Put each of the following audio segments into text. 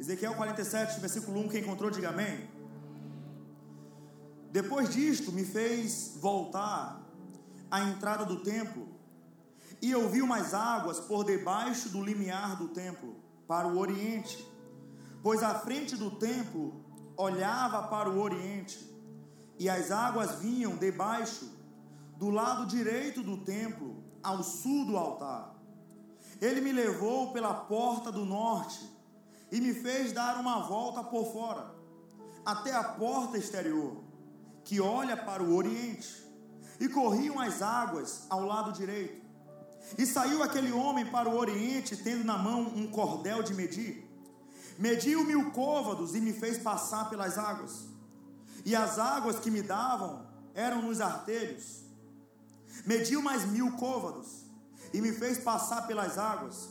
Ezequiel 47, versículo 1, quem encontrou, diga amém. Depois disto, me fez voltar à entrada do templo, e eu vi umas águas por debaixo do limiar do templo, para o oriente, pois a frente do templo olhava para o oriente, e as águas vinham debaixo do lado direito do templo, ao sul do altar. Ele me levou pela porta do norte e me fez dar uma volta por fora, até a porta exterior, que olha para o oriente, e corriam as águas ao lado direito. E saiu aquele homem para o oriente, tendo na mão um cordel de medir. Mediu mil côvados e me fez passar pelas águas. E as águas que me davam eram nos artelhos. Mediu mais mil côvados e me fez passar pelas águas.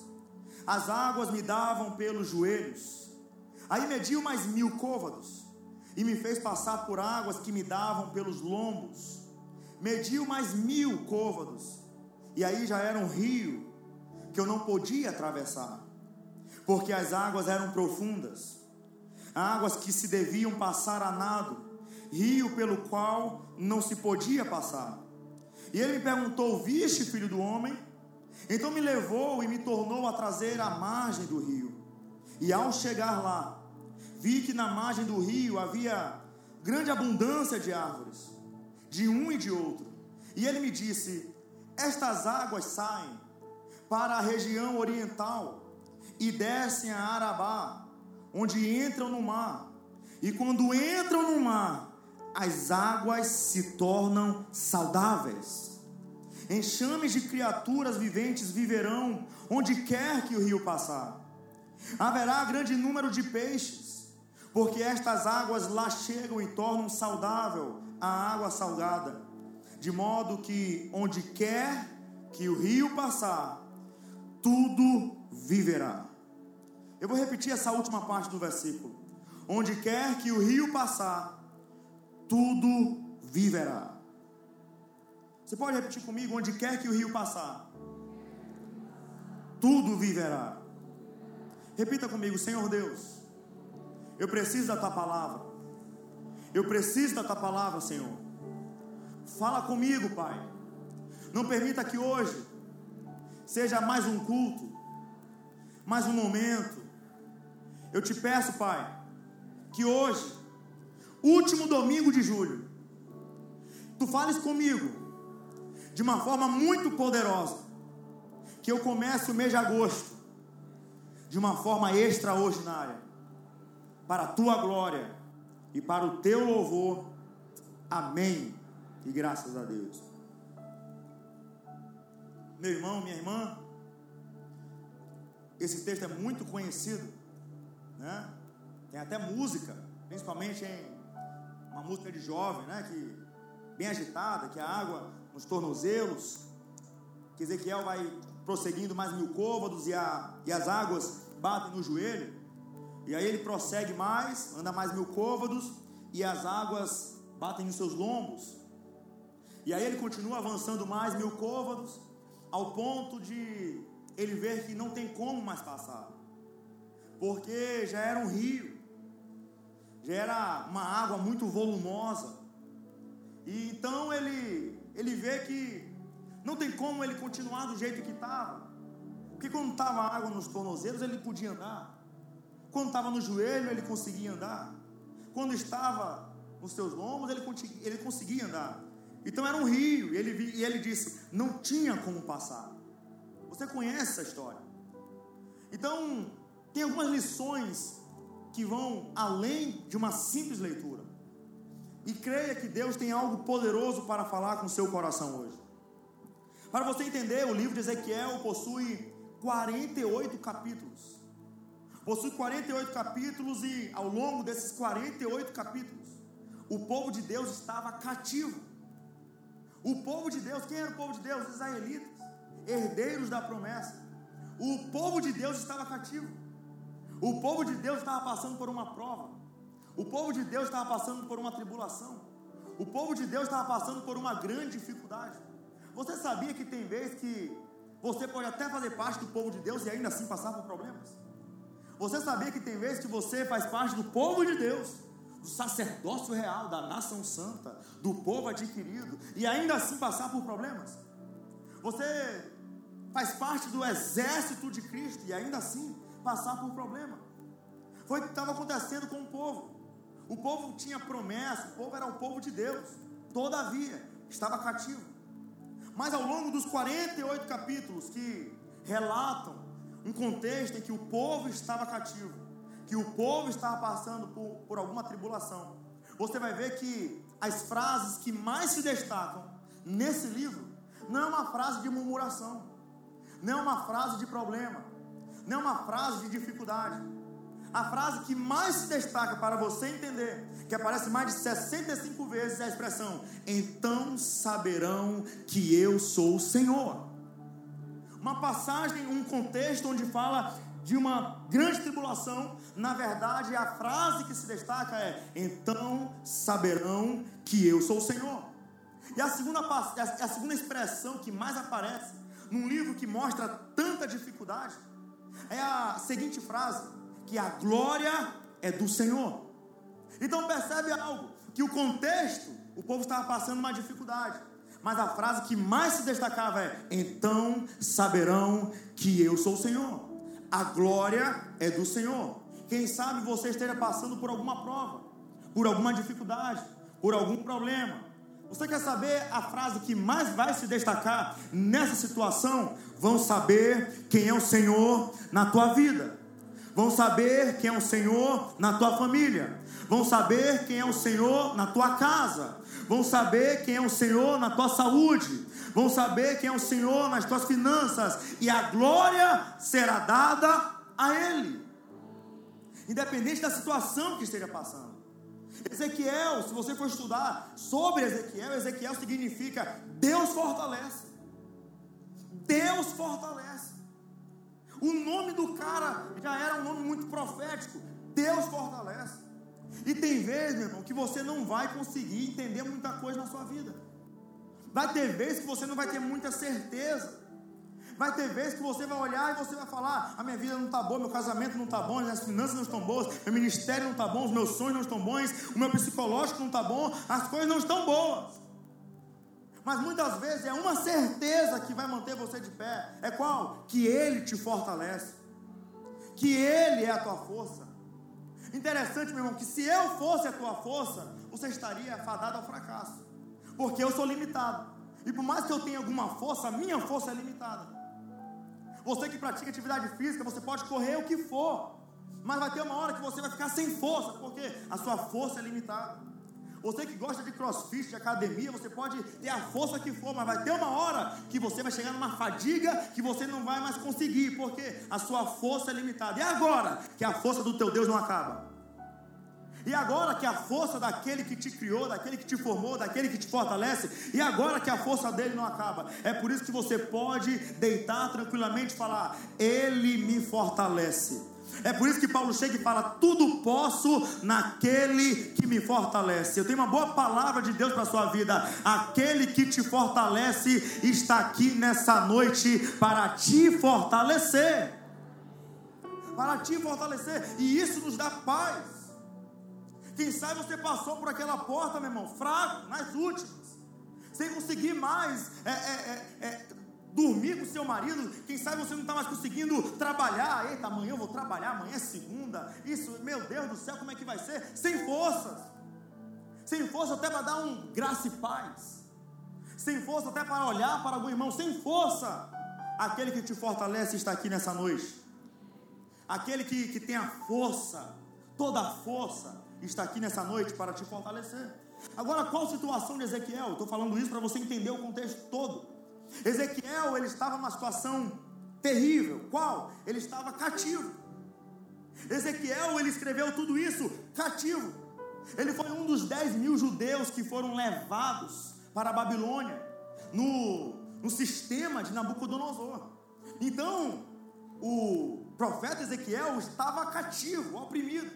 As águas me davam pelos joelhos. Aí mediu mais mil côvados e me fez passar por águas que me davam pelos lombos. Mediu mais mil côvados e aí já era um rio que eu não podia atravessar, porque as águas eram profundas, águas que se deviam passar a nado, rio pelo qual não se podia passar. E ele me perguntou: Viste, filho do homem? Então me levou e me tornou a trazer à margem do rio. E ao chegar lá, vi que na margem do rio havia grande abundância de árvores, de um e de outro. E ele me disse: Estas águas saem para a região oriental e descem a Arabá, onde entram no mar. E quando entram no mar, as águas se tornam saudáveis. Enxames de criaturas viventes viverão onde quer que o rio passar. Haverá grande número de peixes, porque estas águas lá chegam e tornam saudável a água salgada, de modo que onde quer que o rio passar, tudo viverá. Eu vou repetir essa última parte do versículo. Onde quer que o rio passar, tudo viverá. Você pode repetir comigo? Onde quer que o rio passar, tudo viverá. Repita comigo, Senhor Deus, eu preciso da tua palavra. Eu preciso da tua palavra, Senhor. Fala comigo, Pai. Não permita que hoje seja mais um culto, mais um momento. Eu te peço, Pai, que hoje, último domingo de julho, tu fales comigo de uma forma muito poderosa, que eu comece o mês de agosto de uma forma extraordinária, para a tua glória e para o teu louvor. Amém. E graças a Deus. Meu irmão, minha irmã, esse texto é muito conhecido, né? Tem até música, principalmente em uma música de jovem, né? Que bem agitada, que a água nos tornozelos, que Ezequiel vai prosseguindo mais mil côvados e, a, e as águas batem no joelho. E aí ele prossegue mais, anda mais mil côvados e as águas batem nos seus lombos. E aí ele continua avançando mais mil côvados, ao ponto de ele ver que não tem como mais passar, porque já era um rio, já era uma água muito volumosa. E então ele ele vê que não tem como ele continuar do jeito que estava. Porque quando estava água nos tornozelos, ele podia andar. Quando estava no joelho, ele conseguia andar. Quando estava nos seus lombos, ele, ele conseguia andar. Então era um rio, e ele, e ele disse: não tinha como passar. Você conhece essa história. Então, tem algumas lições que vão além de uma simples leitura. E creia que Deus tem algo poderoso para falar com o seu coração hoje. Para você entender, o livro de Ezequiel possui 48 capítulos. Possui 48 capítulos e ao longo desses 48 capítulos, o povo de Deus estava cativo. O povo de Deus, quem era o povo de Deus? Israelitas, herdeiros da promessa. O povo de Deus estava cativo. O povo de Deus estava passando por uma prova. O povo de Deus estava passando por uma tribulação. O povo de Deus estava passando por uma grande dificuldade. Você sabia que tem vezes que você pode até fazer parte do povo de Deus e ainda assim passar por problemas? Você sabia que tem vezes que você faz parte do povo de Deus, do sacerdócio real, da nação santa, do povo adquirido, e ainda assim passar por problemas? Você faz parte do exército de Cristo e ainda assim passar por problema. Foi o que estava acontecendo com o povo. O povo tinha promessa, o povo era o povo de Deus. Todavia, estava cativo. Mas ao longo dos 48 capítulos que relatam um contexto em que o povo estava cativo, que o povo estava passando por, por alguma tribulação, você vai ver que as frases que mais se destacam nesse livro não é uma frase de murmuração, não é uma frase de problema, não é uma frase de dificuldade. A frase que mais se destaca para você entender, que aparece mais de 65 vezes, é a expressão: Então saberão que eu sou o Senhor. Uma passagem, um contexto onde fala de uma grande tribulação, na verdade, a frase que se destaca é: Então saberão que eu sou o Senhor. E a segunda, a segunda expressão que mais aparece num livro que mostra tanta dificuldade é a seguinte frase: que a glória é do Senhor. Então percebe algo, que o contexto, o povo estava passando uma dificuldade. Mas a frase que mais se destacava é: Então saberão que eu sou o Senhor. A glória é do Senhor. Quem sabe você esteja passando por alguma prova, por alguma dificuldade, por algum problema. Você quer saber a frase que mais vai se destacar nessa situação? Vão saber quem é o Senhor na tua vida. Vão saber quem é o Senhor na tua família. Vão saber quem é o Senhor na tua casa. Vão saber quem é o Senhor na tua saúde. Vão saber quem é o Senhor nas tuas finanças. E a glória será dada a Ele. Independente da situação que esteja passando. Ezequiel, se você for estudar sobre Ezequiel, Ezequiel significa Deus fortalece. Deus fortalece. O nome do cara já era um nome muito profético. Deus fortalece. E tem vezes, meu irmão, que você não vai conseguir entender muita coisa na sua vida. Vai ter vezes que você não vai ter muita certeza. Vai ter vezes que você vai olhar e você vai falar: a minha vida não está boa, meu casamento não está bom, as finanças não estão boas, meu ministério não está bom, os meus sonhos não estão bons, o meu psicológico não está bom, as coisas não estão boas. Mas muitas vezes é uma certeza que vai manter você de pé. É qual? Que Ele te fortalece. Que Ele é a tua força. Interessante, meu irmão, que se eu fosse a tua força, você estaria fadado ao fracasso. Porque eu sou limitado. E por mais que eu tenha alguma força, a minha força é limitada. Você que pratica atividade física, você pode correr o que for, mas vai ter uma hora que você vai ficar sem força, porque a sua força é limitada. Você que gosta de crossfit, de academia, você pode ter a força que for, mas vai ter uma hora que você vai chegar numa fadiga que você não vai mais conseguir, porque a sua força é limitada. E agora que a força do teu Deus não acaba? E agora que a força daquele que te criou, daquele que te formou, daquele que te fortalece, e agora que a força dele não acaba, é por isso que você pode deitar tranquilamente e falar: Ele me fortalece. É por isso que Paulo chega e fala: Tudo posso naquele que me fortalece. Eu tenho uma boa palavra de Deus para a sua vida. Aquele que te fortalece está aqui nessa noite para te fortalecer. Para te fortalecer, e isso nos dá paz. Quem sabe você passou por aquela porta, meu irmão, fraco, nas últimas, sem conseguir mais é, é, é, é, dormir com seu marido. Quem sabe você não está mais conseguindo trabalhar. Eita, amanhã eu vou trabalhar, amanhã é segunda. Isso, meu Deus do céu, como é que vai ser? Sem forças, sem força até para dar um graça e paz, sem força até para olhar para algum irmão, sem força. Aquele que te fortalece está aqui nessa noite. Aquele que, que tem a força, toda a força, está aqui nessa noite para te fortalecer. Agora, qual situação de Ezequiel? Estou falando isso para você entender o contexto todo. Ezequiel, ele estava numa situação terrível. Qual? Ele estava cativo. Ezequiel, ele escreveu tudo isso cativo. Ele foi um dos 10 mil judeus que foram levados para a Babilônia, no, no sistema de Nabucodonosor. Então, o profeta Ezequiel estava cativo, oprimido.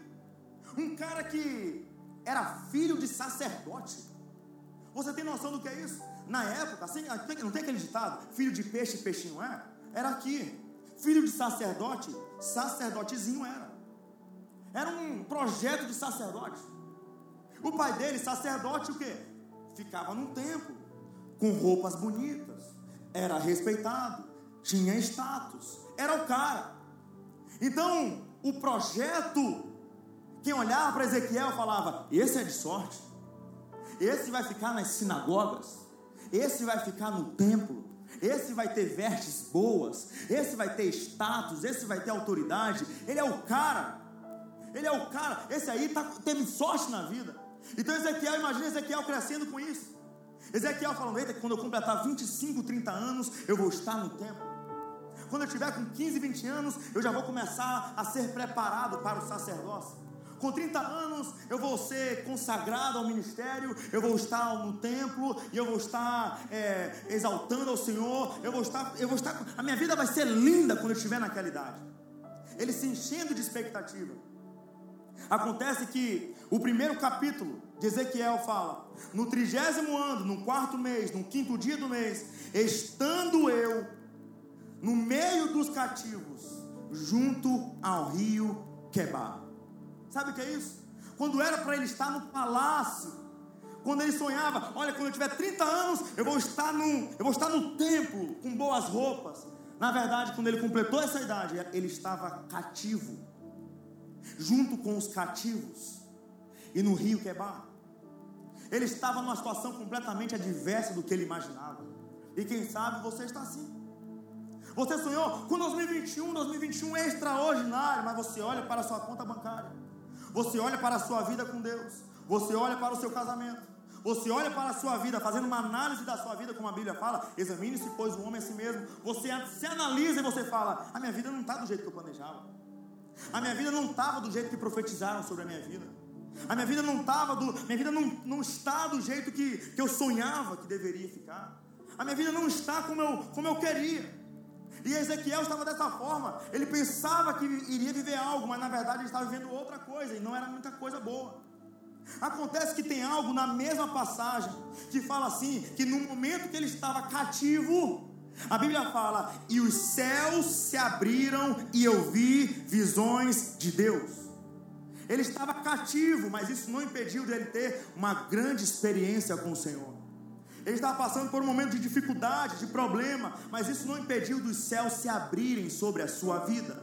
Um cara que era filho de sacerdote. Você tem noção do que é isso? Na época, assim, não tem aquele ditado? Filho de peixe, peixinho é? Era aqui. Filho de sacerdote, sacerdotezinho era. Era um projeto de sacerdote. O pai dele, sacerdote, o quê? Ficava num templo, com roupas bonitas, era respeitado, tinha status, era o cara. Então, o projeto, quem olhava para Ezequiel falava: esse é de sorte, esse vai ficar nas sinagogas, esse vai ficar no templo, esse vai ter vestes boas, esse vai ter status, esse vai ter autoridade, ele é o cara, ele é o cara, esse aí tá, teve sorte na vida. Então Ezequiel, imagina Ezequiel crescendo com isso. Ezequiel falando, eita, quando eu completar 25, 30 anos, eu vou estar no templo. Quando eu tiver com 15, 20 anos, eu já vou começar a ser preparado para o sacerdócio. Com 30 anos eu vou ser consagrado ao ministério, eu vou estar no templo e eu vou estar é, exaltando ao Senhor, eu vou estar, eu vou estar, a minha vida vai ser linda quando eu estiver naquela idade. Ele se enchendo de expectativa. Acontece que o primeiro capítulo de Ezequiel fala: no trigésimo ano, no quarto mês, no quinto dia do mês, estando eu no meio dos cativos, junto ao rio Quebar. Sabe o que é isso? Quando era para ele estar no palácio, quando ele sonhava, olha, quando eu tiver 30 anos, eu vou estar no, eu vou estar no templo com boas roupas. Na verdade, quando ele completou essa idade, ele estava cativo, junto com os cativos, e no rio Quebar. Ele estava numa situação completamente adversa do que ele imaginava. E quem sabe você está assim. Você sonhou com 2021, 2021 é extraordinário, mas você olha para a sua conta bancária. Você olha para a sua vida com Deus. Você olha para o seu casamento. Você olha para a sua vida, fazendo uma análise da sua vida, como a Bíblia fala, examine-se, pois o homem é si mesmo. Você se analisa e você fala: a minha vida não está do jeito que eu planejava. A minha vida não estava do jeito que profetizaram sobre a minha vida. A minha vida não estava do, minha vida não, não está do jeito que, que eu sonhava que deveria ficar. A minha vida não está como eu, como eu queria. E Ezequiel estava dessa forma. Ele pensava que iria viver algo, mas na verdade ele estava vivendo outra coisa e não era muita coisa boa. Acontece que tem algo na mesma passagem que fala assim: que no momento que ele estava cativo, a Bíblia fala, e os céus se abriram e eu vi visões de Deus. Ele estava cativo, mas isso não impediu dele ter uma grande experiência com o Senhor. Ele estava passando por um momento de dificuldade, de problema, mas isso não impediu dos céus se abrirem sobre a sua vida.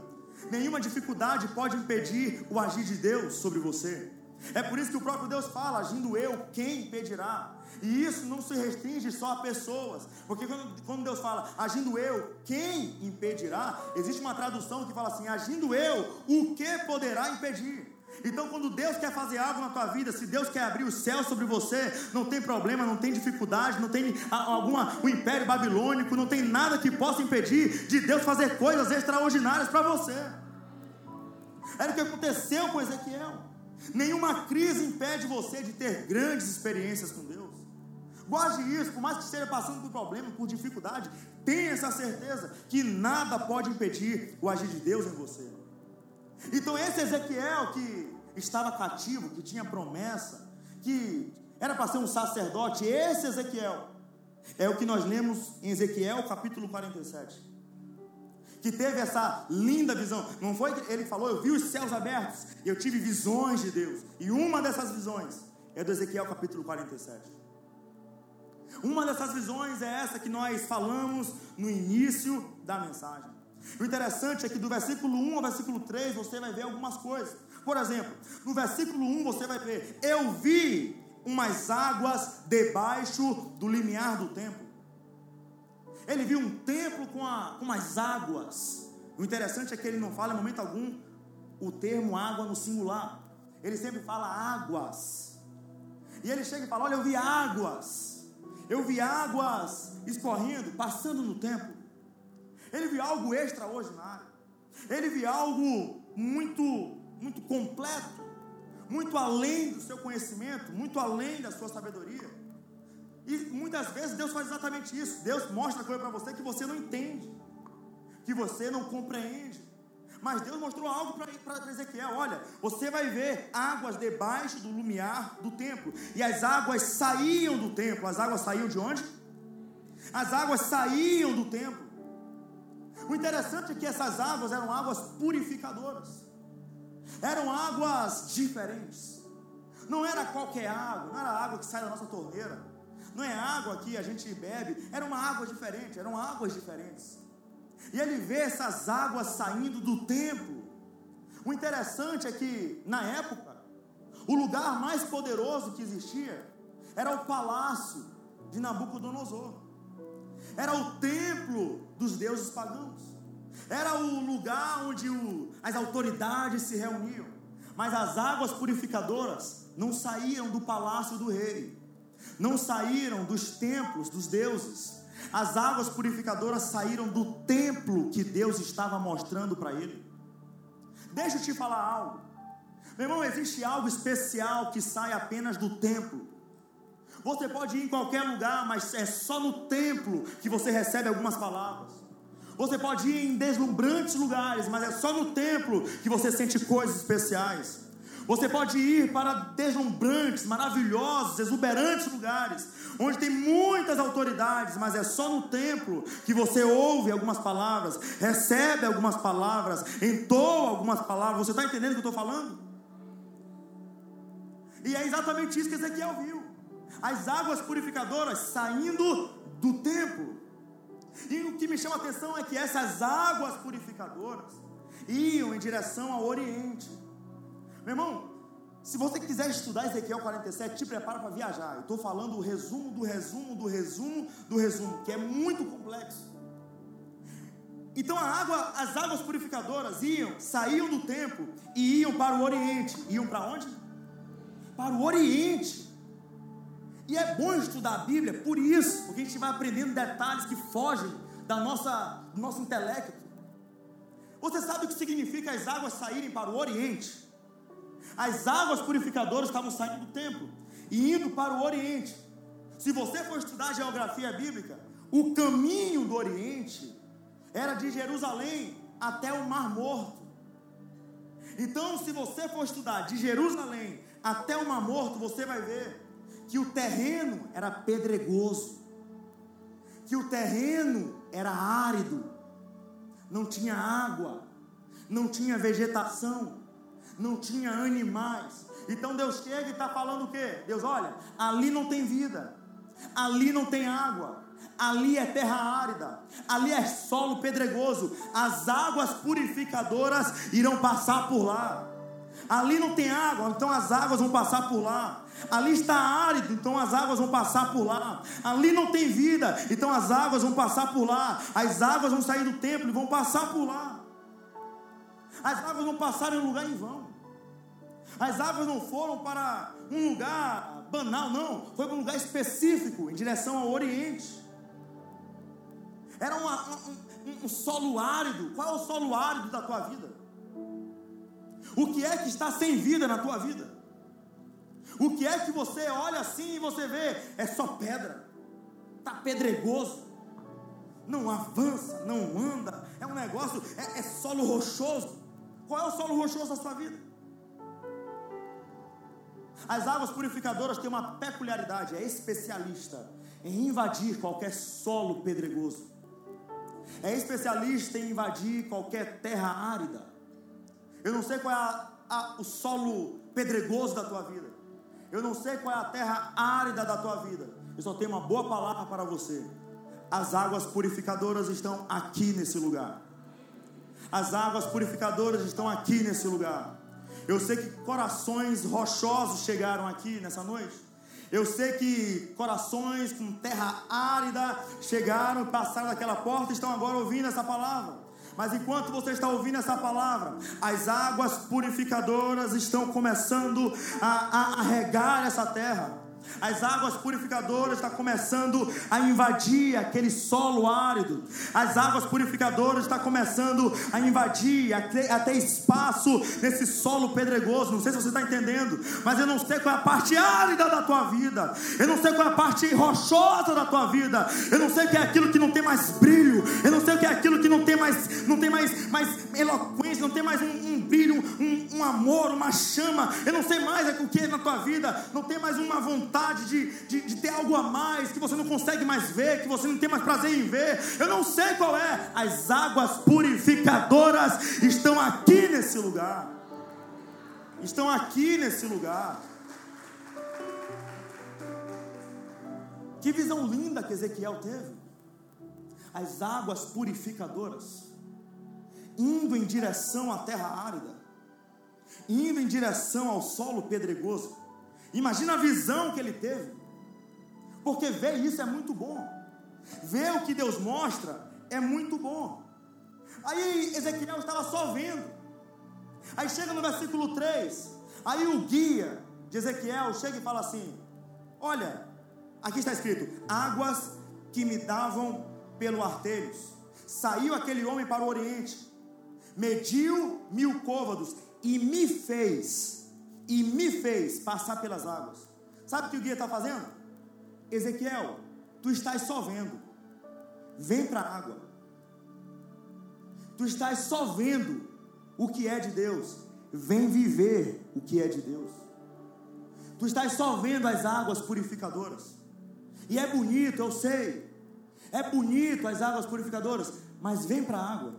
Nenhuma dificuldade pode impedir o agir de Deus sobre você. É por isso que o próprio Deus fala: agindo eu, quem impedirá? E isso não se restringe só a pessoas, porque quando, quando, Deus fala agindo eu, quem impedirá? Existe uma tradução que fala assim: agindo eu, o que poderá impedir? Então, quando Deus quer fazer algo na tua vida, se Deus quer abrir o céu sobre você, não tem problema, não tem dificuldade, não tem alguma o império babilônico, não tem nada que possa impedir de Deus fazer coisas extraordinárias para você. Era o que aconteceu com Ezequiel. Nenhuma crise impede você de ter grandes experiências com Deus. Guarde isso, por mais que esteja passando por problema, por dificuldade, tenha essa certeza que nada pode impedir o agir de Deus em você. Então, esse Ezequiel que estava cativo, que tinha promessa, que era para ser um sacerdote, esse Ezequiel é o que nós lemos em Ezequiel capítulo 47. Que teve essa linda visão. Não foi que ele falou, eu vi os céus abertos e eu tive visões de Deus. E uma dessas visões é do Ezequiel capítulo 47. Uma dessas visões é essa que nós falamos no início da mensagem. O interessante é que do versículo 1 ao versículo 3 você vai ver algumas coisas. Por exemplo, no versículo 1 você vai ver: Eu vi umas águas debaixo do limiar do templo. Ele viu um templo com, a, com umas águas. O interessante é que ele não fala em momento algum o termo água no singular. Ele sempre fala águas. E ele chega e fala: Olha, eu vi águas. Eu vi águas escorrendo, passando no templo. Ele viu algo extraordinário. Ele viu algo muito, muito completo, muito além do seu conhecimento, muito além da sua sabedoria. E muitas vezes Deus faz exatamente isso. Deus mostra coisa para você que você não entende, que você não compreende. Mas Deus mostrou algo para Ezequiel: olha, você vai ver águas debaixo do lumiar do templo. E as águas saíam do templo. As águas saíam de onde? As águas saíam do templo. O interessante é que essas águas eram águas purificadoras. Eram águas diferentes. Não era qualquer água, não era água que sai da nossa torneira. Não é água que a gente bebe, era uma água diferente, eram águas diferentes. E ele vê essas águas saindo do templo. O interessante é que, na época, o lugar mais poderoso que existia era o palácio de Nabucodonosor. Era o templo dos deuses pagãos. Era o lugar onde o, as autoridades se reuniam. Mas as águas purificadoras não saíam do palácio do rei, não saíram dos templos dos deuses. As águas purificadoras saíram do templo que Deus estava mostrando para ele. Deixa eu te falar algo. Meu irmão, existe algo especial que sai apenas do templo. Você pode ir em qualquer lugar, mas é só no templo que você recebe algumas palavras. Você pode ir em deslumbrantes lugares, mas é só no templo que você sente coisas especiais. Você pode ir para deslumbrantes, maravilhosos, exuberantes lugares, onde tem muitas autoridades, mas é só no templo que você ouve algumas palavras, recebe algumas palavras, entoa algumas palavras. Você está entendendo o que eu estou falando? E é exatamente isso que Ezequiel viu as águas purificadoras saindo do templo. E o que me chama a atenção é que essas águas purificadoras iam em direção ao Oriente. Meu irmão, se você quiser estudar Ezequiel 47, te prepara para viajar. Eu estou falando o resumo do resumo do resumo do resumo, que é muito complexo. Então água, as águas purificadoras iam, saíam do templo e iam para o Oriente. Iam para onde? Para o Oriente. E é bom estudar a Bíblia por isso, porque a gente vai aprendendo detalhes que fogem da nossa, do nosso intelecto. Você sabe o que significa as águas saírem para o Oriente? As águas purificadoras estavam saindo do templo e indo para o Oriente. Se você for estudar geografia bíblica, o caminho do Oriente era de Jerusalém até o Mar Morto. Então, se você for estudar de Jerusalém até o Mar Morto, você vai ver que o terreno era pedregoso, que o terreno era árido, não tinha água, não tinha vegetação, não tinha animais. Então Deus chega e está falando o quê? Deus, olha, ali não tem vida, ali não tem água, ali é terra árida, ali é solo pedregoso, as águas purificadoras irão passar por lá. Ali não tem água, então as águas vão passar por lá. Ali está árido, então as águas vão passar por lá. Ali não tem vida, então as águas vão passar por lá. As águas vão sair do templo e vão passar por lá. As águas não passaram em lugar em vão. As águas não foram para um lugar banal, não. Foi para um lugar específico, em direção ao Oriente. Era uma, um, um solo árido. Qual é o solo árido da tua vida? O que é que está sem vida na tua vida? O que é que você olha assim e você vê? É só pedra, está pedregoso, não avança, não anda, é um negócio, é, é solo rochoso. Qual é o solo rochoso da sua vida? As águas purificadoras têm uma peculiaridade, é especialista em invadir qualquer solo pedregoso. É especialista em invadir qualquer terra árida. Eu não sei qual é a, a, o solo pedregoso da tua vida. Eu não sei qual é a terra árida da tua vida. Eu só tenho uma boa palavra para você. As águas purificadoras estão aqui nesse lugar. As águas purificadoras estão aqui nesse lugar. Eu sei que corações rochosos chegaram aqui nessa noite. Eu sei que corações com terra árida chegaram, passaram daquela porta e estão agora ouvindo essa palavra. Mas enquanto você está ouvindo essa palavra, as águas purificadoras estão começando a, a, a regar essa terra. As águas purificadoras estão começando a invadir aquele solo árido. As águas purificadoras estão começando a invadir até, até espaço nesse solo pedregoso. Não sei se você está entendendo, mas eu não sei qual é a parte árida da tua vida. Eu não sei qual é a parte rochosa da tua vida. Eu não sei o que é aquilo que não tem mais brilho. Eu não sei o que é aquilo que não tem mais, não tem mais, mais eloquência, não tem mais um, um brilho, um, um amor, uma chama. Eu não sei mais o que é na tua vida. Não tem mais uma vontade vontade de, de, de, ter algo a mais que você não consegue mais ver, que você não tem mais prazer em ver. Eu não sei qual é. As águas purificadoras estão aqui nesse lugar. estão aqui nesse lugar. Que visão linda que Ezequiel teve. As águas purificadoras, indo em direção à terra árida, indo em direção ao solo pedregoso. Imagina a visão que ele teve, porque ver isso é muito bom, ver o que Deus mostra é muito bom. Aí Ezequiel estava só vendo, aí chega no versículo 3, aí o guia de Ezequiel chega e fala assim: Olha, Aqui está escrito: águas que me davam pelo artelhos. Saiu aquele homem para o oriente, mediu mil côvados e me fez, e me fez passar pelas águas. Sabe o que o guia está fazendo? Ezequiel, tu estás só vendo, vem para a água. Tu estás só vendo o que é de Deus, vem viver o que é de Deus. Tu estás só vendo as águas purificadoras. E é bonito, eu sei. É bonito as águas purificadoras, mas vem para a água.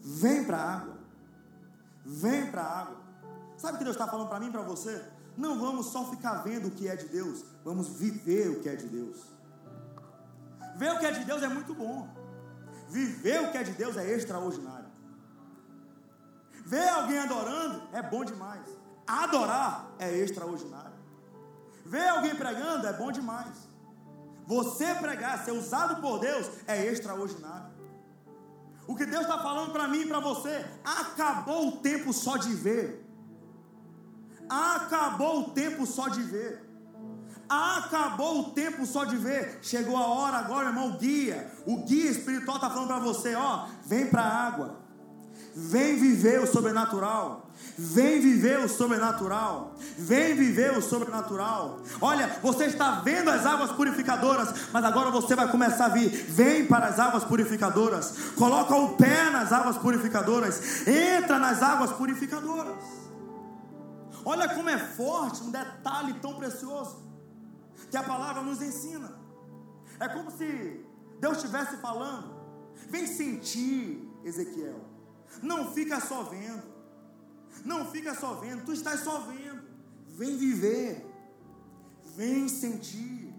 Vem para a água. Vem para a água. Sabe o que Deus está falando para mim e para você? Não vamos só ficar vendo o que é de Deus, vamos viver o que é de Deus. Ver o que é de Deus é muito bom. Viver o que é de Deus é extraordinário. Ver alguém adorando é bom demais. Adorar é extraordinário. Ver alguém pregando é bom demais. Você pregar, ser usado por Deus, é extraordinário. O que Deus está falando para mim e para você, acabou o tempo só de ver. Acabou o tempo só de ver. Acabou o tempo só de ver. Chegou a hora agora, irmão, o guia. O guia espiritual está falando para você, ó, vem para a água. Vem viver o sobrenatural. Vem viver o sobrenatural. Vem viver o sobrenatural. Olha, você está vendo as águas purificadoras, mas agora você vai começar a vir. Vem para as águas purificadoras. Coloca o pé nas águas purificadoras. Entra nas águas purificadoras. Olha como é forte um detalhe tão precioso que a palavra nos ensina. É como se Deus estivesse falando: vem sentir, Ezequiel. Não fica só vendo. Não fica só vendo, tu estás só vendo. Vem viver. Vem sentir.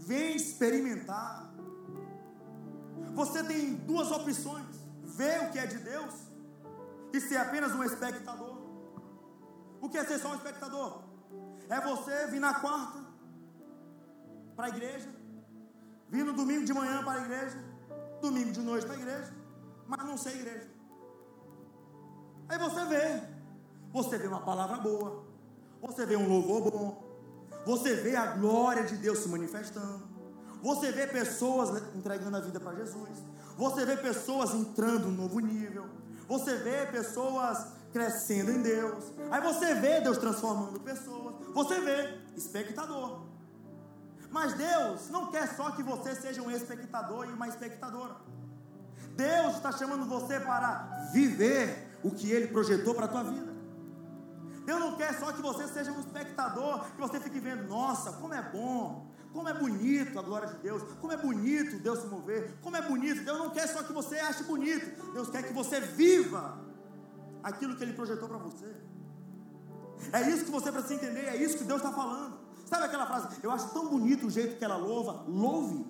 Vem experimentar. Você tem duas opções: ver o que é de Deus e ser apenas um espectador. O que é ser só um espectador? É você vir na quarta para a igreja, vir no domingo de manhã para a igreja, domingo de noite para a igreja, mas não ser igreja. Aí você vê, você vê uma palavra boa, você vê um louvor bom, você vê a glória de Deus se manifestando, você vê pessoas entregando a vida para Jesus, você vê pessoas entrando num novo nível, você vê pessoas crescendo em Deus, aí você vê Deus transformando pessoas, você vê espectador. Mas Deus não quer só que você seja um espectador e uma espectadora. Deus está chamando você para viver o que Ele projetou para a tua vida. Deus não quer só que você seja um espectador, que você fique vendo, nossa, como é bom, como é bonito a glória de Deus, como é bonito Deus se mover, como é bonito. Deus não quer só que você ache bonito, Deus quer que você viva aquilo que Ele projetou para você. É isso que você precisa entender, é isso que Deus está falando. Sabe aquela frase? Eu acho tão bonito o jeito que ela louva, louve.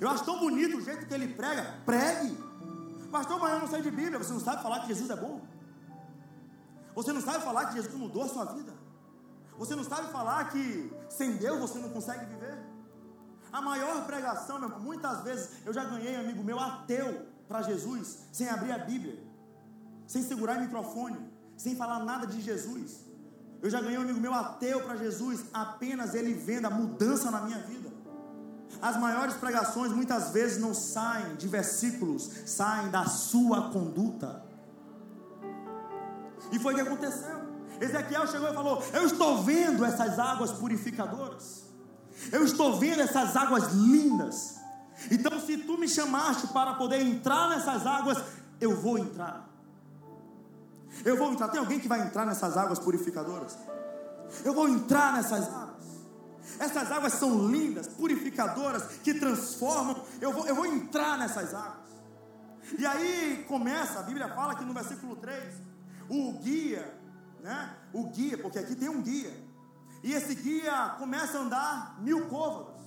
Eu acho tão bonito o jeito que ele prega, pregue. Pastor, mas eu não sei de Bíblia. Você não sabe falar que Jesus é bom? Você não sabe falar que Jesus mudou a sua vida? Você não sabe falar que sem Deus você não consegue viver? A maior pregação, meu muitas vezes eu já ganhei amigo meu ateu para Jesus, sem abrir a Bíblia, sem segurar o microfone, sem falar nada de Jesus. Eu já ganhei um amigo meu ateu para Jesus, apenas ele vendo a mudança na minha vida. As maiores pregações muitas vezes não saem de versículos, saem da sua conduta. E foi o que aconteceu. Ezequiel chegou e falou: Eu estou vendo essas águas purificadoras. Eu estou vendo essas águas lindas. Então, se tu me chamaste para poder entrar nessas águas, eu vou entrar. Eu vou entrar. Tem alguém que vai entrar nessas águas purificadoras? Eu vou entrar nessas águas. Essas águas são lindas, purificadoras, que transformam. Eu vou, eu vou entrar nessas águas. E aí começa, a Bíblia fala que no versículo 3: o guia, né? O guia, porque aqui tem um guia. E esse guia começa a andar mil côvados.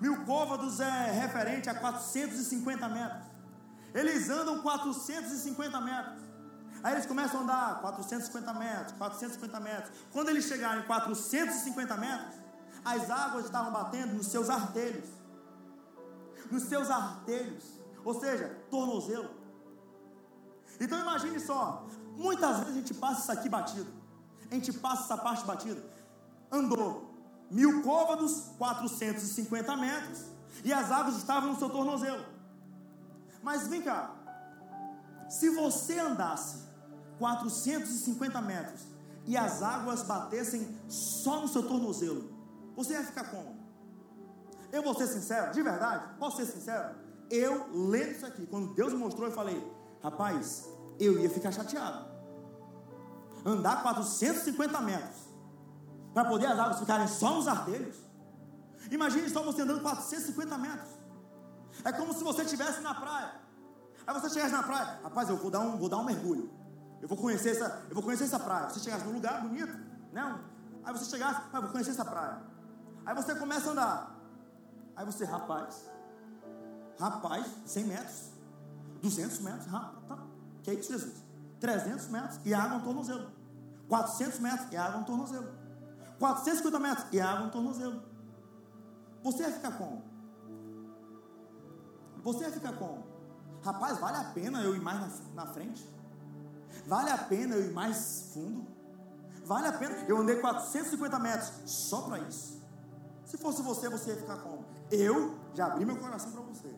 Mil côvados é referente a 450 metros. Eles andam 450 metros. Aí eles começam a andar 450 metros, 450 metros. Quando eles chegarem em 450 metros, as águas estavam batendo nos seus artelhos. Nos seus artelhos. Ou seja, tornozelo. Então imagine só, muitas vezes a gente passa isso aqui batido. A gente passa essa parte batida. Andou mil côvados, 450 metros, e as águas estavam no seu tornozelo. Mas vem cá, se você andasse 450 metros e as águas batessem só no seu tornozelo, você ia ficar como? Eu vou ser sincero, de verdade, posso ser sincero? Eu lendo isso aqui, quando Deus me mostrou, eu falei, rapaz, eu ia ficar chateado. Andar 450 metros para poder as águas ficarem só nos artelhos. Imagine só você andando 450 metros. É como se você estivesse na praia. Aí você chegasse na praia, rapaz, eu vou dar um, vou dar um mergulho. Eu vou conhecer essa, eu vou conhecer essa praia. Você chegasse num lugar bonito, né? Aí você chegasse, ah, vou conhecer essa praia. Aí você começa a andar. Aí você, rapaz, rapaz, 100 metros, 200 metros, rapaz, tá. que é isso, Jesus? 300 metros e água no tornozelo. 400 metros e água no tornozelo. 450 metros e água no tornozelo. Você ia ficar como? Você ia ficar como? Rapaz, vale a pena eu ir mais na, na frente? Vale a pena eu ir mais fundo? Vale a pena? Eu andei 450 metros só para isso. Se fosse você, você ia ficar como? Eu já abri meu coração para você.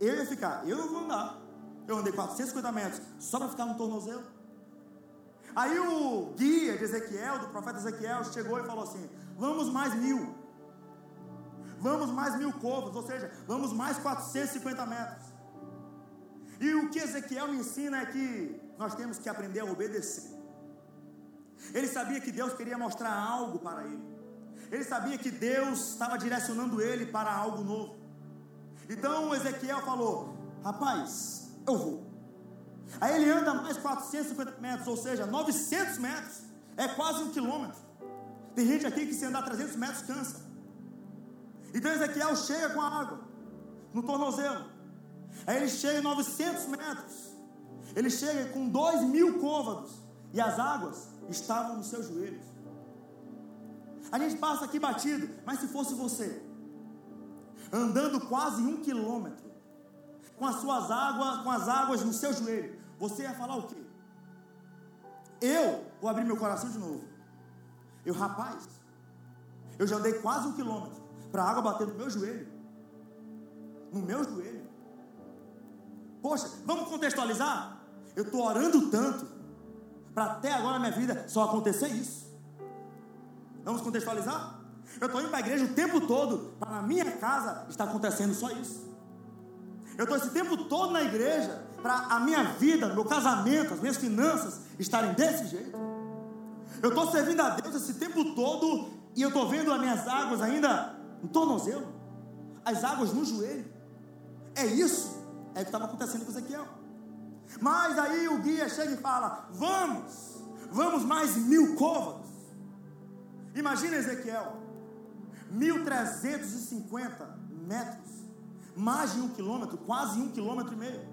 Eu ia ficar, eu não vou andar. Eu andei 450 metros só para ficar no tornozelo. Aí o guia de Ezequiel, do profeta Ezequiel, chegou e falou assim: Vamos mais mil. Vamos mais mil covos, ou seja, vamos mais 450 metros. E o que Ezequiel ensina é que nós temos que aprender a obedecer. Ele sabia que Deus queria mostrar algo para ele. Ele sabia que Deus estava direcionando ele para algo novo. Então Ezequiel falou: Rapaz, eu vou. Aí ele anda mais 450 metros, ou seja, 900 metros. É quase um quilômetro. Tem gente aqui que se andar 300 metros cansa. Então Ezequiel chega com a água no tornozelo. Aí ele chega em 900 metros. Ele chega com 2 mil côvados. E as águas estavam nos seus joelhos. A gente passa aqui batido, mas se fosse você, andando quase um quilômetro, com as suas águas, com as águas no seu joelho, você ia falar o quê? Eu vou abrir meu coração de novo. Eu, rapaz, eu já andei quase um quilômetro para a água bater no meu joelho. No meu joelho. Poxa, vamos contextualizar? Eu estou orando tanto para até agora na minha vida só acontecer isso. Vamos contextualizar? Eu estou indo para a igreja o tempo todo para na minha casa está acontecendo só isso. Eu estou esse tempo todo na igreja para a minha vida, meu casamento, as minhas finanças estarem desse jeito. Eu estou servindo a Deus esse tempo todo e eu estou vendo as minhas águas ainda no tornozelo, as águas no joelho. É isso, é o que estava acontecendo com Ezequiel. Mas aí o guia chega e fala: Vamos, vamos mais mil côvados. Imagina Ezequiel, 1350 metros, mais de um quilômetro, quase um quilômetro e meio.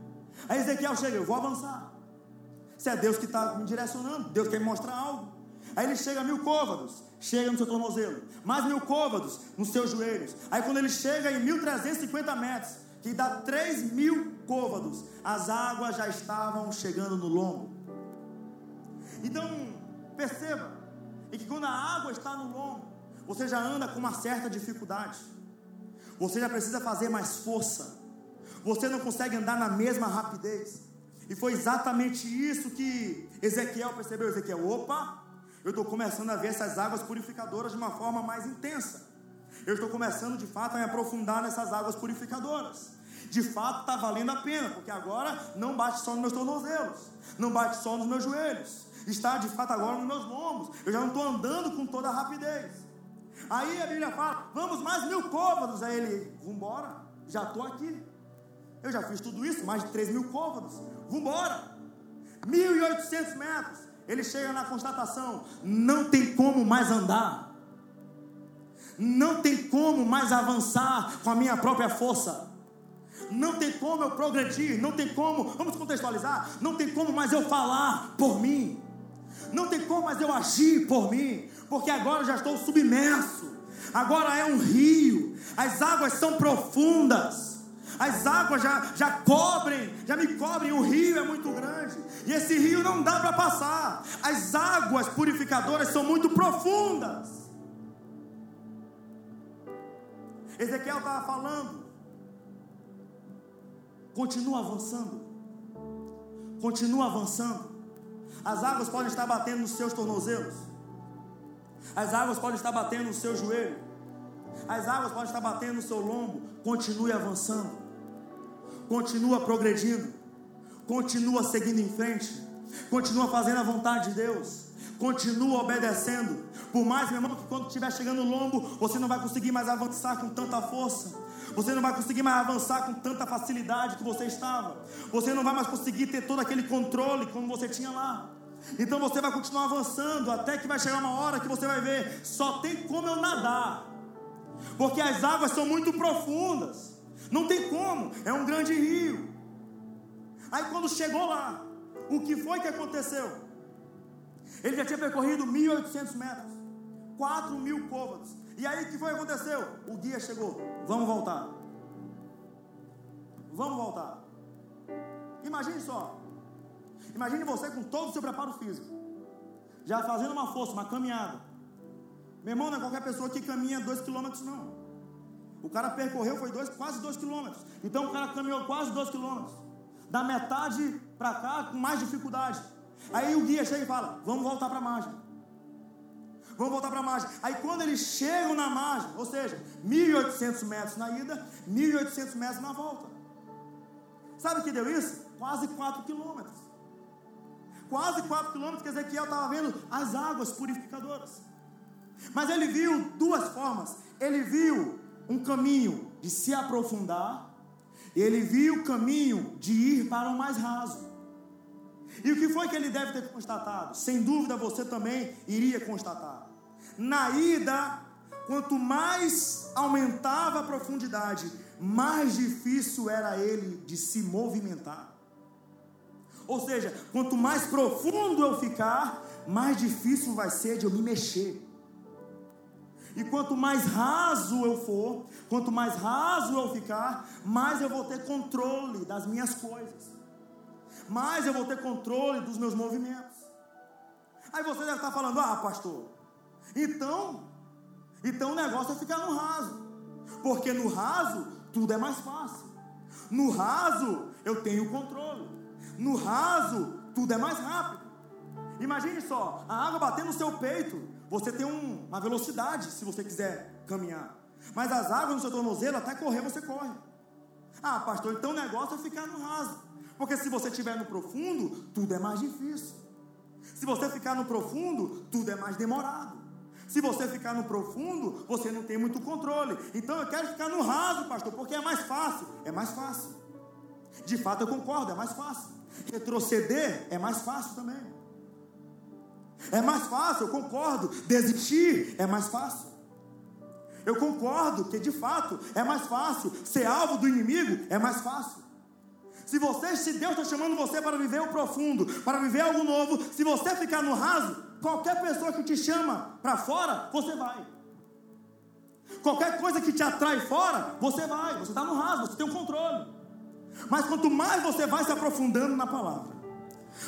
Aí Ezequiel chega, eu vou avançar. Se é Deus que está me direcionando, Deus quer me mostrar algo. Aí ele chega a mil côvados, chega no seu tornozelo, mais mil côvados nos seus joelhos. Aí quando ele chega em 1350 metros, que dá 3 mil côvados, as águas já estavam chegando no lombo. Então, perceba, e que quando a água está no lombo, você já anda com uma certa dificuldade, você já precisa fazer mais força, você não consegue andar na mesma rapidez. E foi exatamente isso que Ezequiel percebeu. Ezequiel, opa, eu estou começando a ver essas águas purificadoras de uma forma mais intensa. Eu estou começando de fato a me aprofundar nessas águas purificadoras. De fato está valendo a pena, porque agora não bate só nos meus tornozelos, não bate só nos meus joelhos, está de fato agora nos meus lombos. Eu já não estou andando com toda a rapidez. Aí a Bíblia fala: vamos mais mil côvados. Aí ele, vamos embora, já estou aqui. Eu já fiz tudo isso, mais de 3 mil côvados. Vambora! 1.800 metros, ele chega na constatação: não tem como mais andar, não tem como mais avançar com a minha própria força. Não tem como eu progredir, não tem como, vamos contextualizar, não tem como mais eu falar por mim, não tem como mais eu agir por mim, porque agora eu já estou submerso, agora é um rio, as águas são profundas, as águas já, já cobrem, já me cobrem, o rio é muito grande, e esse rio não dá para passar, as águas purificadoras são muito profundas. Ezequiel estava falando, continua avançando, continua avançando, as águas podem estar batendo nos seus tornozelos, as águas podem estar batendo no seu joelho, as águas podem estar batendo no seu lombo. Continue avançando, continua progredindo, continua seguindo em frente, continua fazendo a vontade de Deus, continua obedecendo. Por mais, meu irmão, que quando estiver chegando no lombo, você não vai conseguir mais avançar com tanta força. Você não vai conseguir mais avançar com tanta facilidade que você estava. Você não vai mais conseguir ter todo aquele controle como você tinha lá. Então você vai continuar avançando até que vai chegar uma hora que você vai ver, só tem como eu nadar. Porque as águas são muito profundas. Não tem como, é um grande rio. Aí quando chegou lá, o que foi que aconteceu? Ele já tinha percorrido 1.800 metros, 4 mil côvados. E aí o que foi que aconteceu? O guia chegou, vamos voltar. Vamos voltar. Imagine só, Imagine você com todo o seu preparo físico, já fazendo uma força, uma caminhada. Meu irmão, não é qualquer pessoa que caminha dois quilômetros, não. O cara percorreu, foi dois, quase dois quilômetros. Então o cara caminhou quase dois quilômetros. Da metade para cá, com mais dificuldade. Aí o guia chega e fala: Vamos voltar para a margem. Vamos voltar para a margem. Aí quando eles chegam na margem, ou seja, 1.800 metros na ida, 1.800 metros na volta. Sabe o que deu isso? Quase 4 quilômetros quase 4 quilômetros que Ezequiel estava vendo as águas purificadoras. Mas ele viu duas formas. Ele viu um caminho de se aprofundar, ele viu o caminho de ir para o mais raso. E o que foi que ele deve ter constatado? Sem dúvida você também iria constatar. Na ida, quanto mais aumentava a profundidade, mais difícil era ele de se movimentar. Ou seja, quanto mais profundo eu ficar, mais difícil vai ser de eu me mexer. E quanto mais raso eu for, quanto mais raso eu ficar, mais eu vou ter controle das minhas coisas. Mais eu vou ter controle dos meus movimentos. Aí você deve estar falando: "Ah, pastor, então, então o negócio é ficar no raso. Porque no raso tudo é mais fácil. No raso eu tenho controle. No raso, tudo é mais rápido. Imagine só, a água batendo no seu peito, você tem um, uma velocidade se você quiser caminhar. Mas as águas no seu tornozelo, até correr você corre. Ah, pastor, então o negócio é ficar no raso. Porque se você estiver no profundo, tudo é mais difícil. Se você ficar no profundo, tudo é mais demorado. Se você ficar no profundo, você não tem muito controle. Então eu quero ficar no raso, pastor, porque é mais fácil. É mais fácil. De fato eu concordo, é mais fácil. Retroceder é mais fácil também. É mais fácil, eu concordo. Desistir é mais fácil. Eu concordo que de fato é mais fácil. Ser alvo do inimigo é mais fácil. Se você, se Deus está chamando você para viver o profundo, para viver algo novo, se você ficar no raso, qualquer pessoa que te chama para fora, você vai. Qualquer coisa que te atrai fora, você vai. Você está no raso, você tem um controle. Mas quanto mais você vai se aprofundando na palavra,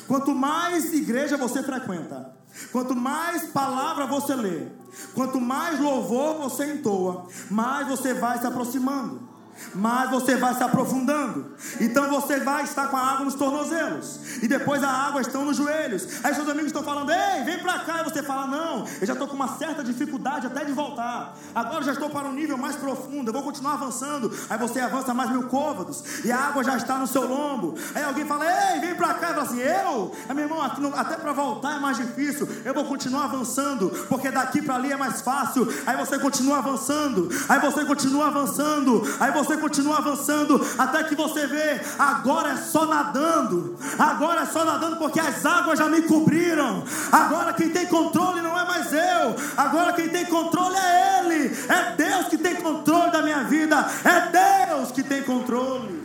quanto mais igreja você frequenta, quanto mais palavra você lê, quanto mais louvor você entoa, mais você vai se aproximando mas você vai se aprofundando. Então você vai estar com a água nos tornozelos, e depois a água está nos joelhos. Aí seus amigos estão falando: Ei, vem para cá. E você fala: Não, eu já estou com uma certa dificuldade até de voltar. Agora já estou para um nível mais profundo, eu vou continuar avançando. Aí você avança mais mil côvados, e a água já está no seu lombo. Aí alguém fala: Ei, vem para cá. E fala assim: Eu, é, meu irmão, até para voltar é mais difícil. Eu vou continuar avançando, porque daqui para ali é mais fácil. Aí você continua avançando, aí você continua avançando, aí você você continua avançando, até que você vê, agora é só nadando, agora é só nadando porque as águas já me cobriram. Agora quem tem controle não é mais eu, agora quem tem controle é Ele, é Deus que tem controle da minha vida, é Deus que tem controle.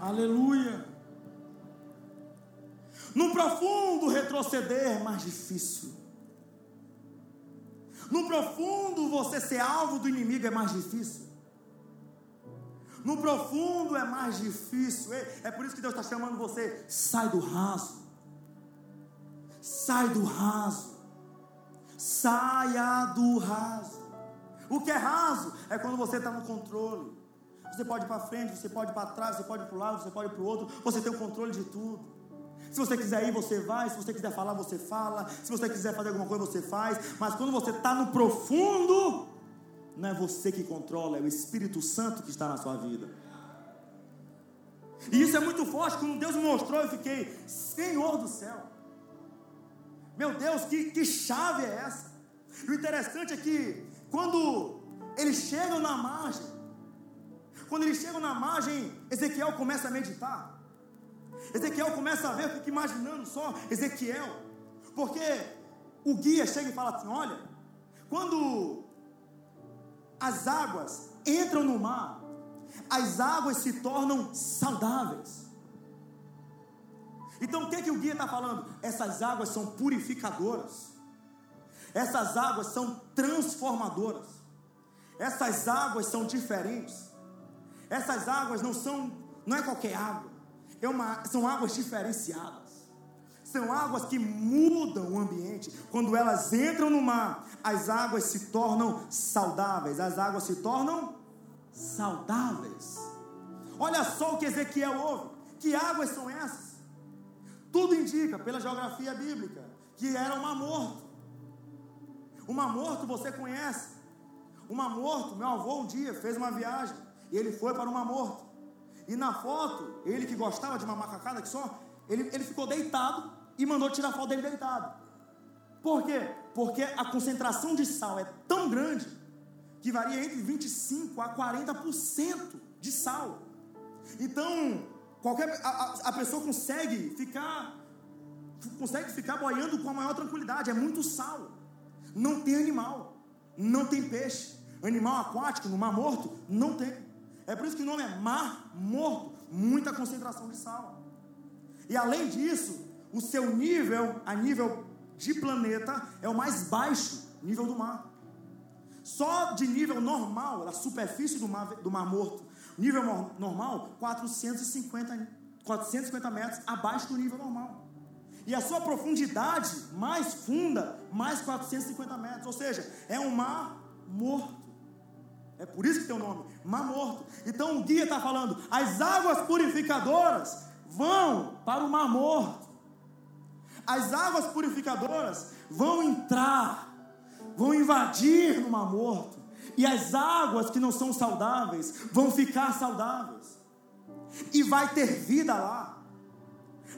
Aleluia. No profundo retroceder é mais difícil. No profundo você ser alvo do inimigo é mais difícil. No profundo é mais difícil. É por isso que Deus está chamando você. Sai do raso. Sai do raso. Saia do raso. O que é raso é quando você está no controle. Você pode ir para frente, você pode ir para trás, você pode ir para o lado, você pode ir para o outro. Você tem o controle de tudo. Se você quiser ir, você vai. Se você quiser falar, você fala. Se você quiser fazer alguma coisa, você faz. Mas quando você está no profundo, não é você que controla, é o Espírito Santo que está na sua vida. E isso é muito forte. Quando Deus me mostrou, eu fiquei, Senhor do céu. Meu Deus, que, que chave é essa? E o interessante é que, quando eles chegam na margem, quando eles chegam na margem, Ezequiel começa a meditar. Ezequiel começa a ver, fica imaginando só Ezequiel, porque o guia chega e fala assim: olha, quando as águas entram no mar, as águas se tornam saudáveis. Então o que, que o guia está falando? Essas águas são purificadoras, essas águas são transformadoras, essas águas são diferentes, essas águas não são, não é qualquer água, é uma, são águas diferenciadas. São águas que mudam o ambiente. Quando elas entram no mar, as águas se tornam saudáveis. As águas se tornam saudáveis. Olha só o que Ezequiel ouve. Que águas são essas? Tudo indica, pela geografia bíblica, que era um mar morto. O mar morto você conhece. O mar morto, meu avô um dia fez uma viagem e ele foi para o mar morto. E na foto, ele que gostava de uma macacada que só, ele, ele ficou deitado e mandou tirar a foto dele deitado. Por quê? Porque a concentração de sal é tão grande que varia entre 25 a 40% de sal. Então, qualquer a, a, pessoa consegue ficar consegue ficar boiando com a maior tranquilidade, é muito sal. Não tem animal, não tem peixe. Animal aquático no mar morto não tem. É por isso que o nome é mar morto, muita concentração de sal. E além disso, o seu nível, a nível de planeta, é o mais baixo nível do mar. Só de nível normal, da superfície do mar, do mar morto, nível normal, 450, 450 metros abaixo do nível normal. E a sua profundidade mais funda, mais 450 metros. Ou seja, é um mar morto. É por isso que tem o nome, mar morto. Então o guia está falando: as águas purificadoras vão para o mar morto. As águas purificadoras vão entrar, vão invadir no mar morto. E as águas que não são saudáveis vão ficar saudáveis. E vai ter vida lá.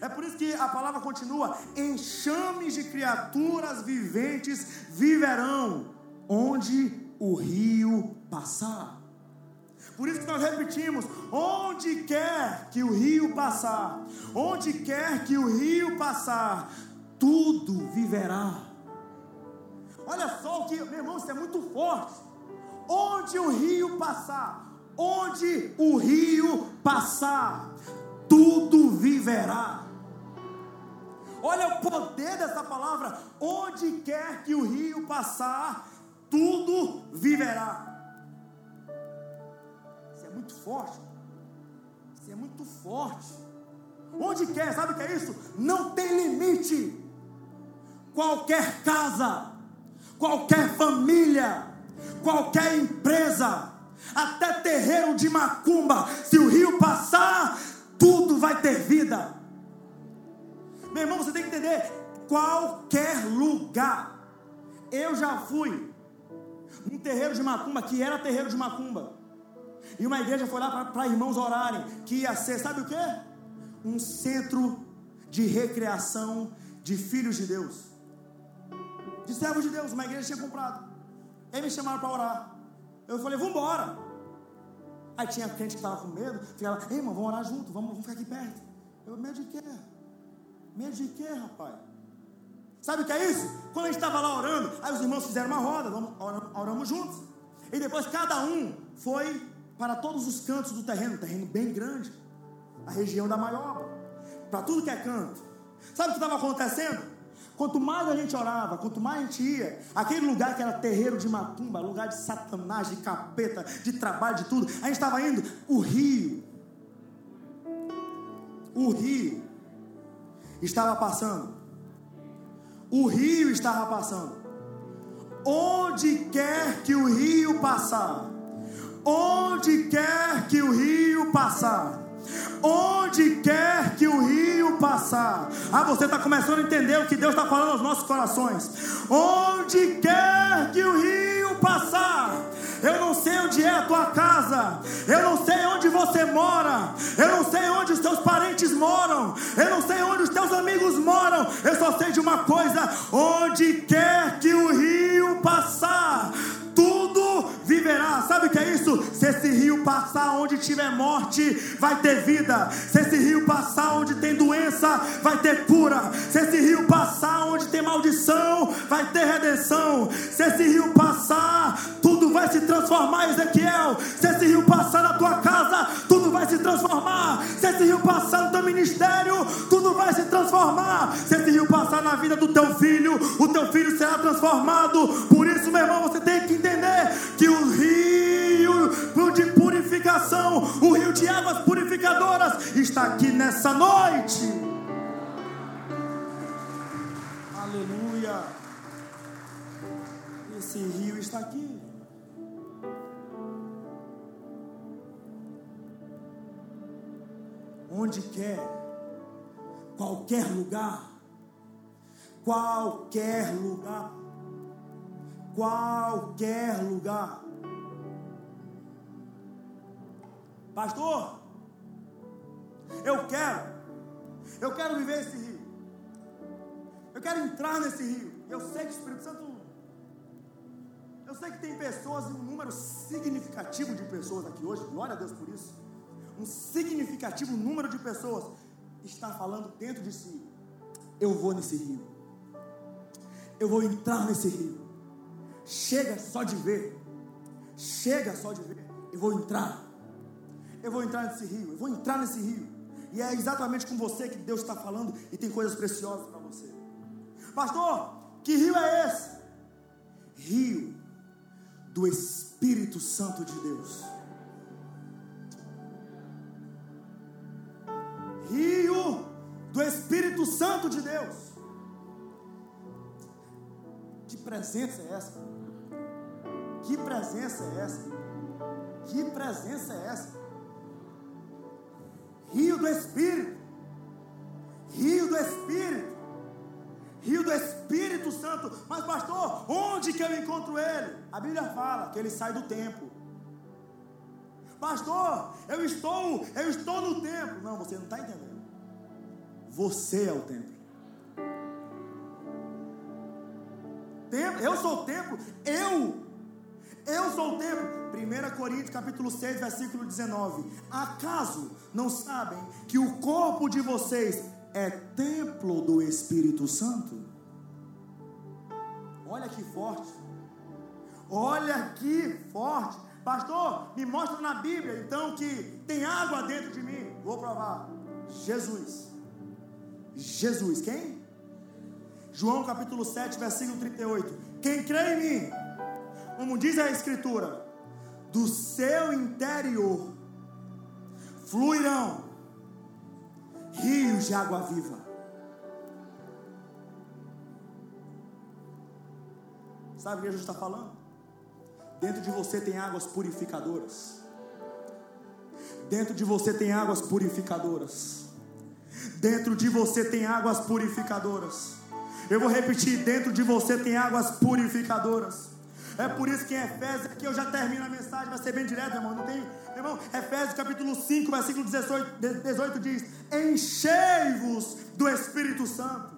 É por isso que a palavra continua: enxames de criaturas viventes viverão, onde o rio passar. Por isso que nós repetimos: onde quer que o rio passar, onde quer que o rio passar, tudo viverá. Olha só o que, meu irmão, isso é muito forte. Onde o rio passar, onde o rio passar, tudo viverá. Olha o poder dessa palavra. Onde quer que o rio passar, tudo viverá. Isso é muito forte. Isso é muito forte. Onde quer, sabe o que é isso? Não tem limite. Qualquer casa, qualquer família, qualquer empresa, até terreiro de macumba, se o rio passar, tudo vai ter vida. Meu irmão, você tem que entender: qualquer lugar. Eu já fui num terreiro de macumba, que era terreiro de macumba. E uma igreja foi lá para irmãos orarem, que ia ser, sabe o que? Um centro de recreação de filhos de Deus, de servos de Deus. Uma igreja tinha comprado. Aí me chamaram para orar. Eu falei, vamos embora. Aí tinha crente que estava com medo, ficava, ei irmão, vamos orar junto, vamos, vamos ficar aqui perto. Eu, medo de quê? Medo de quê, rapaz? Sabe o que é isso? Quando a gente estava lá orando, aí os irmãos fizeram uma roda, oramos, oramos juntos. E depois cada um foi para todos os cantos do terreno, terreno bem grande, a região da Maioba, para tudo que é canto. Sabe o que estava acontecendo? Quanto mais a gente orava, quanto mais a gente ia, aquele lugar que era terreiro de macumba, lugar de satanás, de capeta, de trabalho, de tudo, a gente estava indo, o rio, o rio estava passando, o rio estava passando, onde quer que o rio passar, onde quer que o rio passar, onde quer que o rio passar. Ah, você está começando a entender o que Deus está falando aos nossos corações. Onde quer que o rio passar. Eu não sei onde é a tua casa, eu não sei onde você mora, eu não sei onde os teus parentes moram, eu não sei onde os teus amigos moram, eu só sei de uma coisa: onde quer que o rio passar, tudo viverá. Sabe o que é isso? Se esse rio passar onde tiver morte, vai ter vida. Se esse rio passar onde tem doença, vai ter cura. Se esse rio passar onde tem maldição, vai ter redenção. Se esse rio passar, tudo vai se transformar, Ezequiel. Se esse rio passar na tua casa, tudo vai se transformar. Se esse rio passar no teu ministério, tudo vai se transformar. Se esse rio passar na vida do teu filho, o teu filho será transformado. Por isso, meu irmão, você tem que entender está aqui nessa noite. Aleluia. Esse rio está aqui. Onde quer, qualquer lugar, qualquer lugar qualquer lugar. Pastor, eu quero, eu quero viver esse rio. Eu quero entrar nesse rio. Eu sei que o Espírito Santo. Eu sei que tem pessoas, um número significativo de pessoas aqui hoje, glória a Deus por isso. Um significativo número de pessoas está falando dentro de si: eu vou nesse rio. Eu vou entrar nesse rio. Chega só de ver. Chega só de ver. Eu vou entrar. Eu vou entrar nesse rio. Eu vou entrar nesse rio. E é exatamente com você que Deus está falando e tem coisas preciosas para você. Pastor, que rio é esse? Rio do Espírito Santo de Deus. Rio do Espírito Santo de Deus presença é essa? Que presença é essa? Que presença é essa? Rio do Espírito. Rio do Espírito. Rio do Espírito Santo. Mas, pastor, onde que eu encontro ele? A Bíblia fala que ele sai do templo. Pastor, eu estou, eu estou no templo. Não, você não está entendendo. Você é o templo. eu sou o templo, eu, eu sou o templo. 1 Coríntios capítulo 6, versículo 19. Acaso não sabem que o corpo de vocês é templo do Espírito Santo? Olha que forte. Olha que forte. Pastor, me mostra na Bíblia então que tem água dentro de mim. Vou provar. Jesus. Jesus, quem? João capítulo 7, versículo 38. Quem crê em mim, como diz a Escritura, do seu interior fluirão rios de água viva. Sabe o que Jesus está falando? Dentro de você tem águas purificadoras. Dentro de você tem águas purificadoras. Dentro de você tem águas purificadoras. Eu vou repetir: dentro de você tem águas purificadoras. É por isso que em Efésios, aqui eu já termino a mensagem, vai ser bem direto, irmão. Não tem, irmão, Efésios capítulo 5, versículo 18, 18 diz: Enchei-vos do Espírito Santo.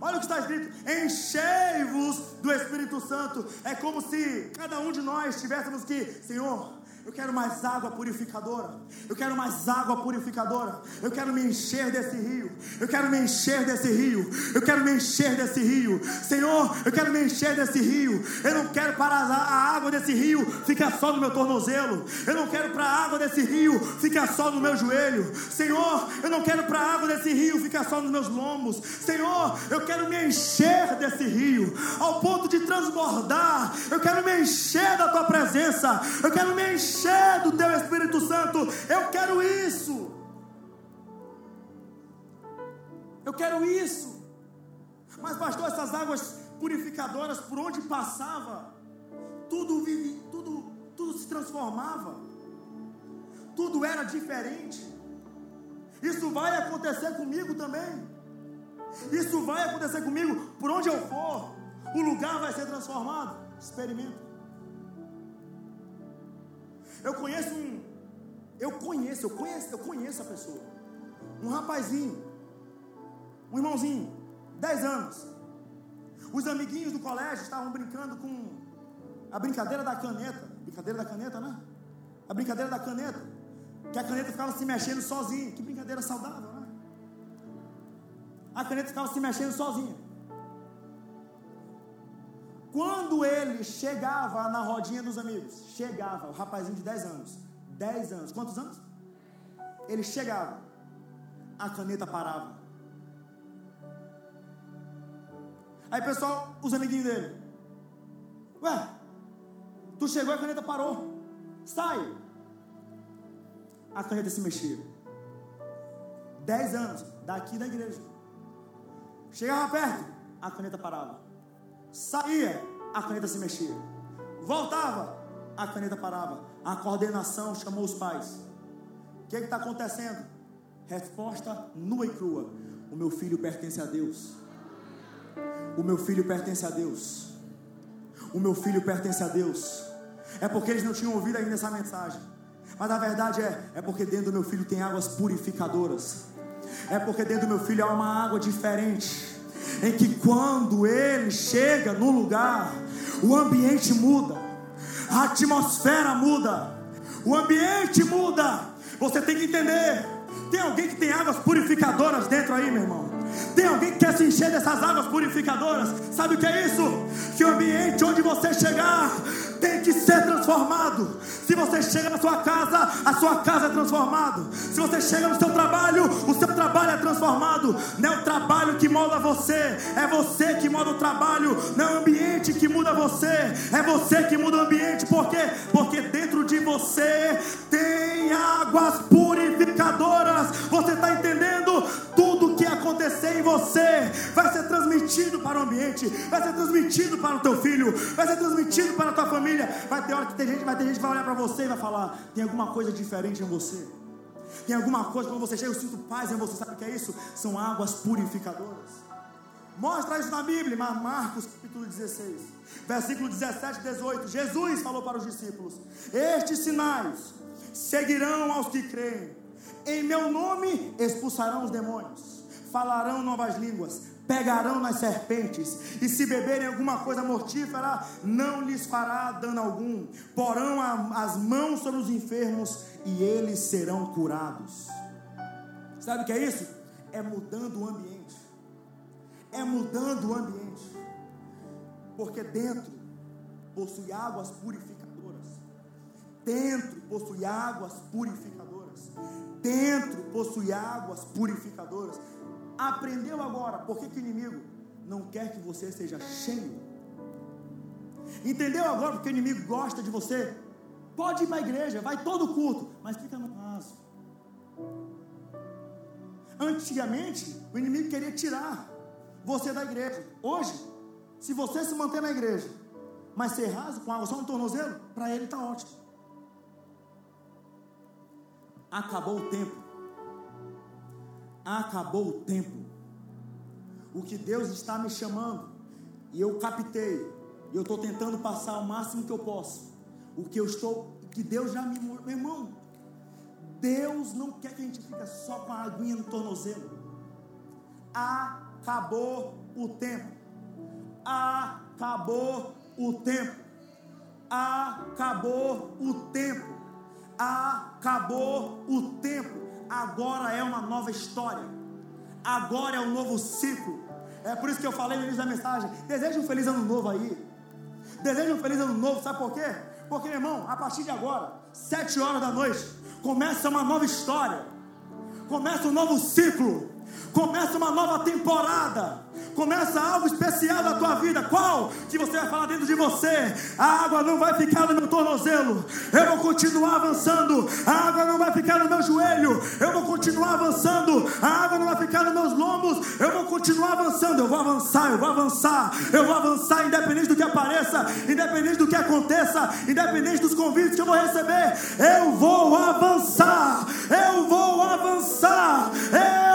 Olha o que está escrito: enchei-vos do Espírito Santo. É como se cada um de nós tivéssemos que, Senhor, eu quero mais água purificadora. Eu quero mais água purificadora. Eu quero me encher desse rio. Eu quero me encher desse rio. Eu quero me encher desse rio. Senhor, eu quero me encher desse rio. Eu não quero para a água desse rio ficar só no meu tornozelo. Eu não quero para a água desse rio ficar só no meu joelho. Senhor, eu não quero para a água desse rio ficar só nos meus lombos. Senhor, eu quero me encher desse rio ao ponto de transbordar. Eu quero me encher da tua presença. Eu quero me encher encher do teu Espírito Santo. Eu quero isso. Eu quero isso. Mas, pastor, essas águas purificadoras, por onde passava, tudo, tudo, tudo se transformava, tudo era diferente. Isso vai acontecer comigo também. Isso vai acontecer comigo por onde eu for. O lugar vai ser transformado. Experimenta. Eu conheço um. Eu conheço, eu conheço, eu conheço a pessoa. Um rapazinho, um irmãozinho, 10 anos. Os amiguinhos do colégio estavam brincando com a brincadeira da caneta. Brincadeira da caneta, né? A brincadeira da caneta. Que a caneta ficava se mexendo sozinha. Que brincadeira saudável, né? A caneta ficava se mexendo sozinha. Quando ele chegava na rodinha dos amigos, chegava, o rapazinho de 10 anos, 10 anos, quantos anos? Ele chegava, a caneta parava. Aí pessoal, os amiguinhos dele, ué, tu chegou e a caneta parou, sai. A caneta se mexia. 10 anos, daqui da igreja. Chegava perto, a caneta parava. Saía, a caneta se mexia. Voltava, a caneta parava. A coordenação chamou os pais. O que está acontecendo? Resposta nua e crua: O meu filho pertence a Deus. O meu filho pertence a Deus. O meu filho pertence a Deus. É porque eles não tinham ouvido ainda essa mensagem. Mas a verdade é, é porque dentro do meu filho tem águas purificadoras. É porque dentro do meu filho há uma água diferente em que quando ele chega no lugar, o ambiente muda, a atmosfera muda, o ambiente muda. Você tem que entender. Tem alguém que tem águas purificadoras dentro aí, meu irmão? Tem alguém que quer se encher dessas águas purificadoras? Sabe o que é isso? Que o ambiente onde você chegar tem que ser transformado. Se você chega na sua casa, a sua casa é transformada. Se você chega no seu trabalho, o seu trabalho é transformado. Não é o trabalho que molda você, é você que molda o trabalho. Não é o ambiente que muda você, é você que muda o ambiente. Por quê? Porque dentro de você tem águas purificadoras. Você está entendendo? Acontecer em você vai ser transmitido para o ambiente, vai ser transmitido para o teu filho, vai ser transmitido para a tua família. Vai ter hora que tem gente, vai ter gente que vai olhar para você e vai falar: tem alguma coisa diferente em você. Tem alguma coisa quando você chega, eu sinto paz em você. Sabe o que é isso? São águas purificadoras. Mostra isso na Bíblia, Marcos capítulo 16, versículo 17 e 18. Jesus falou para os discípulos: Estes sinais seguirão aos que creem. Em meu nome expulsarão os demônios, falarão novas línguas, pegarão nas serpentes, e se beberem alguma coisa mortífera, não lhes fará dano algum. Porão as mãos sobre os enfermos e eles serão curados. Sabe o que é isso? É mudando o ambiente. É mudando o ambiente. Porque dentro possui águas purificadoras. Dentro possui águas purificadoras dentro possui águas purificadoras. Aprendeu agora por que, que o inimigo não quer que você seja cheio? Entendeu agora porque o inimigo gosta de você? Pode ir para a igreja, vai todo culto, mas fica no raso. Antigamente, o inimigo queria tirar você da igreja. Hoje, se você se manter na igreja, mas ser raso com água só no tornozelo, para ele está ótimo acabou o tempo. Acabou o tempo. O que Deus está me chamando, e eu captei, e eu estou tentando passar o máximo que eu posso. O que eu estou, que Deus já me. Meu irmão, Deus não quer que a gente fique só com a aguinha no tornozelo. acabou o tempo. Acabou o tempo. Acabou o tempo. Acabou o tempo. Agora é uma nova história. Agora é um novo ciclo. É por isso que eu falei no início da mensagem. Deseja um feliz ano novo aí. Deseja um feliz ano novo, sabe por quê? Porque, meu irmão, a partir de agora, sete horas da noite, começa uma nova história. Começa um novo ciclo. Começa uma nova temporada. Começa algo especial na tua vida. Qual? Que você vai falar dentro de você. A água não vai ficar no meu tornozelo. Eu vou continuar avançando. A água não vai ficar no meu joelho. Eu vou continuar avançando. A água não vai ficar nos meus lombos. Eu vou continuar avançando. Eu vou avançar. Eu vou avançar. Eu vou avançar, independente do que apareça, independente do que aconteça, independente dos convites que eu vou receber. Eu vou avançar. Eu vou avançar.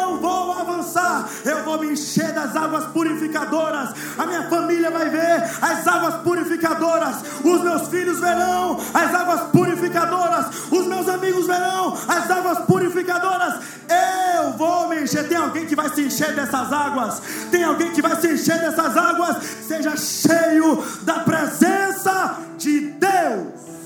Eu vou avançar. Eu vou me encher das águas águas purificadoras, a minha família vai ver as águas purificadoras, os meus filhos verão as águas purificadoras, os meus amigos verão as águas purificadoras. Eu vou me encher. Tem alguém que vai se encher dessas águas? Tem alguém que vai se encher dessas águas? Seja cheio da presença de Deus.